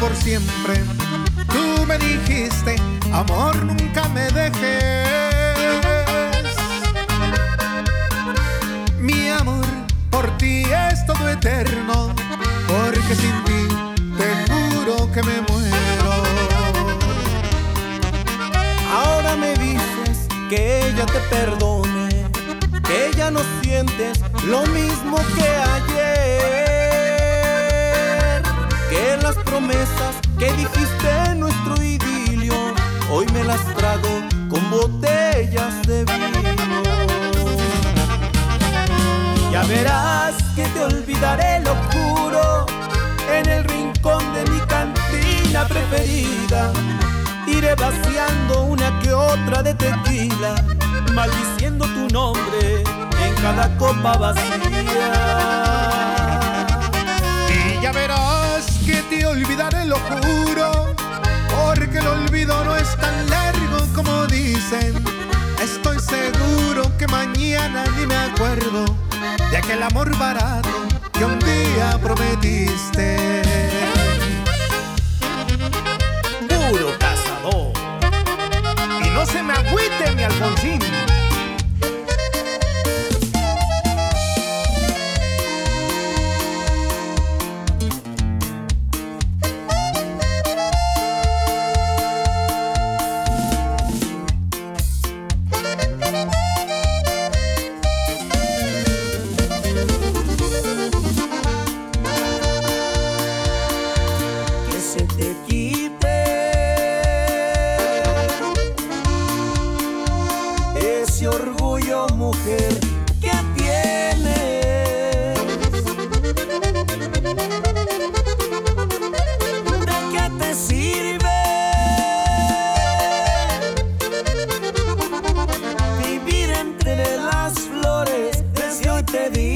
por siempre. Tú me dijiste, amor, nunca me dejes. Mi amor por ti es todo eterno, porque sin ti te juro que me muero. Ahora me dices que ella te perdone, que ya no sientes lo mismo que ayer, promesas que dijiste en nuestro idilio, hoy me las trago con botellas de vino. Ya verás que te olvidaré, lo juro, en el rincón de mi cantina preferida. Iré vaciando una que otra de tequila, maldiciendo tu nombre en cada copa vacía. Olvidaré, lo juro, porque el olvido no es tan largo como dicen. Estoy seguro que mañana ni me acuerdo de aquel amor barato que un día prometiste. Puro cazador. Y no se me agüite mi Alfonsín. Desde hoy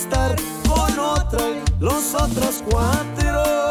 estar con otra y los otros cuatro.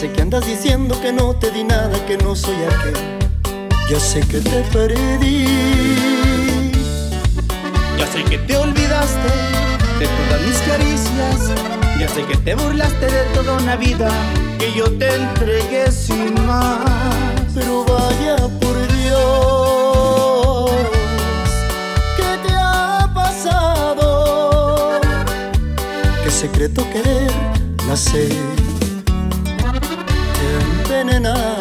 Sé que andas diciendo que no te di nada, que no soy aquel. Ya sé que te perdí, Ya sé que te olvidaste de todas mis caricias. Ya sé que te burlaste de toda una vida que yo te entregué sin más. pero vaya por Dios, ¿qué te ha pasado? ¿Qué secreto querer nacer venena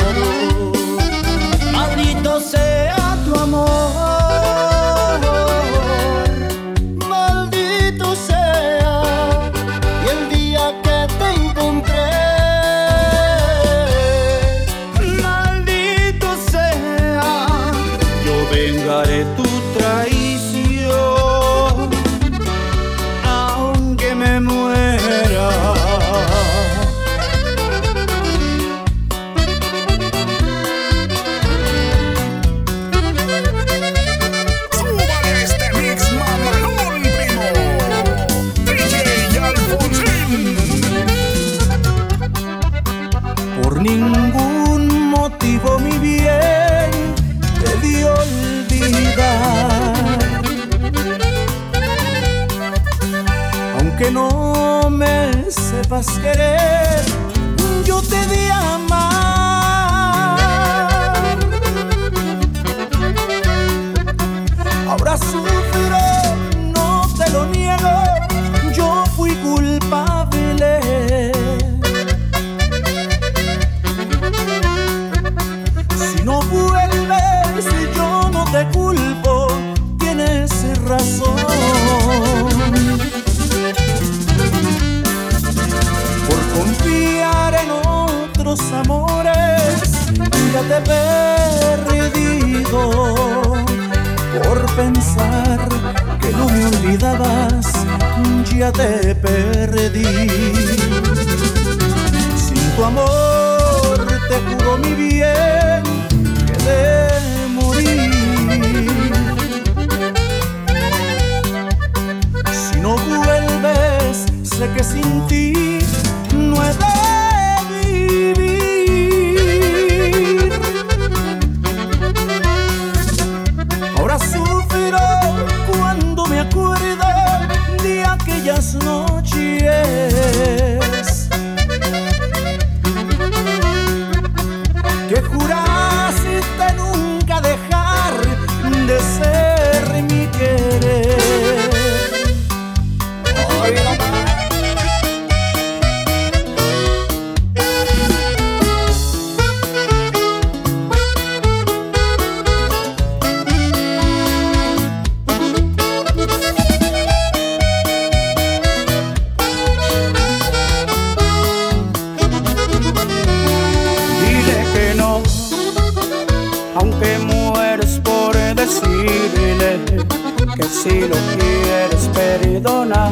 sepas querer, ya te perdí. Sin tu amor te juro mi bien que de morir. Si no vuelves, sé que sin ti si lo quieres perdonar.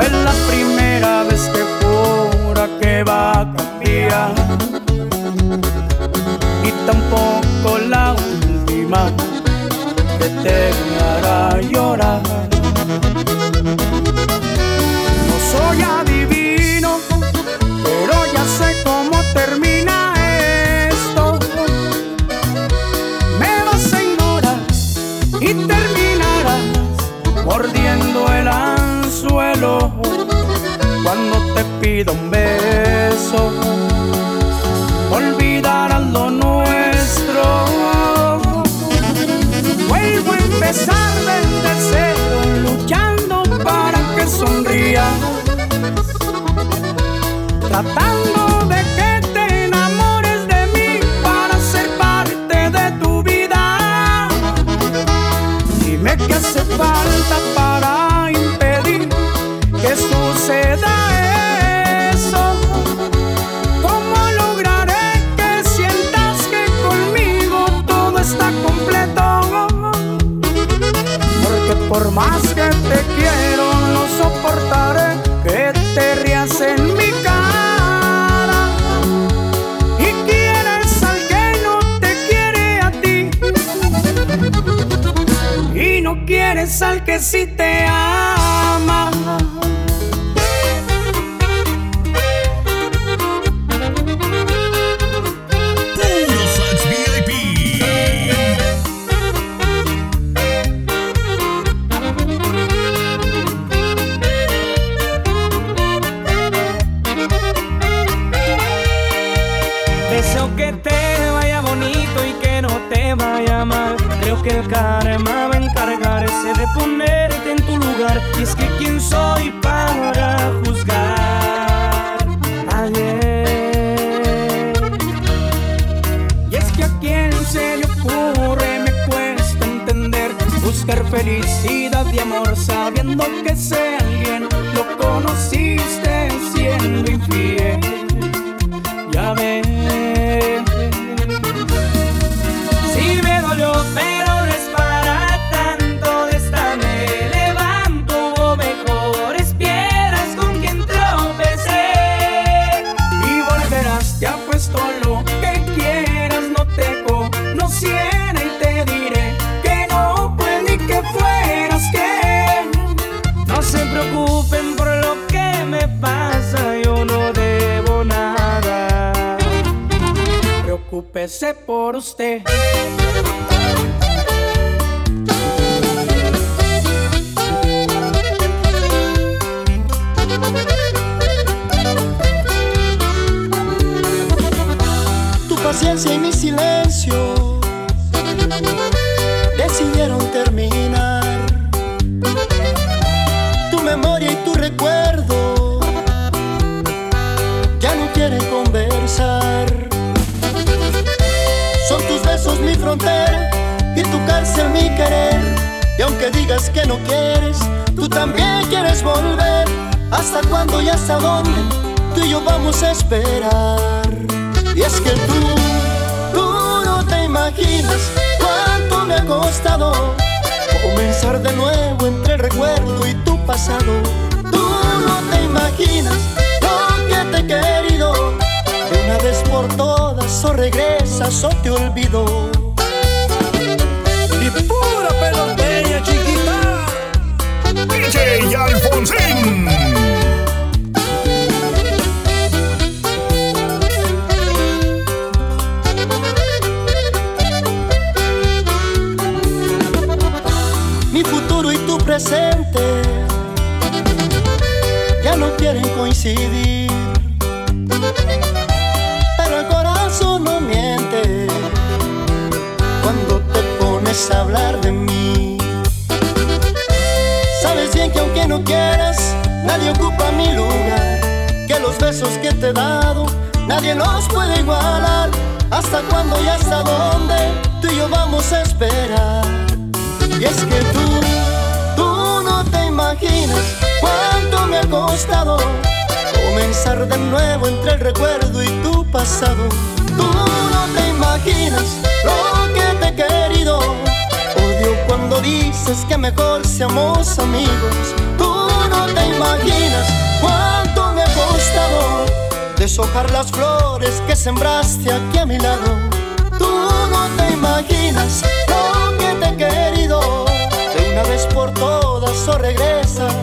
Es la primera vez que jura que va a cambiar. Y tampoco la última que te hará llorar. Pido un beso. Olvidarás lo nuestro. Vuelvo a empezar desde cero, luchando para que sonrías. Tratando de que te enamores de mí para ser parte de tu vida. Dime qué hace falta para impedir que suceda por más que te quiero, no soportaré que te rías en mi cara. Y quieres al que no te quiere a ti. Y no quieres al que sí te ama. Vaya mal. Creo que el karma va a encargarse de ponerte en tu lugar. Y es que quién soy para juzgar. Ayer. Y es que a quien se le ocurre me cuesta entender buscar felicidad y amor sabiendo que ese alguien lo conociste no se preocupen por lo que me pasa, yo no debo nada. Preocúpese por usted. Tu paciencia y mi silencio tu cárcel mi querer. Y aunque digas que no quieres, tú también quieres volver. ¿Hasta cuándo y hasta dónde tú y yo vamos a esperar? Y es que tú, tú no te imaginas cuánto me ha costado comenzar de nuevo entre el recuerdo y tu pasado. Tú no te imaginas lo que te he querido. De una vez por todas, o regresas o te olvido. DJ Alfonsín. Mi futuro y tu presente ya no quieren coincidir. Pero el corazón no miente cuando te pones a hablar de mí. Que aunque no quieras, nadie ocupa mi lugar. Que los besos que te he dado, nadie los puede igualar. ¿Hasta cuándo y hasta dónde tú y yo vamos a esperar? Y es que tú, tú no te imaginas cuánto me ha costado comenzar de nuevo entre el recuerdo y tu pasado. Tú no te imaginas lo que te he querido cuando dices que mejor seamos amigos. Tú no te imaginas cuánto me ha deshojar las flores que sembraste aquí a mi lado. Tú no te imaginas lo que te he querido. De una vez por todas o regresas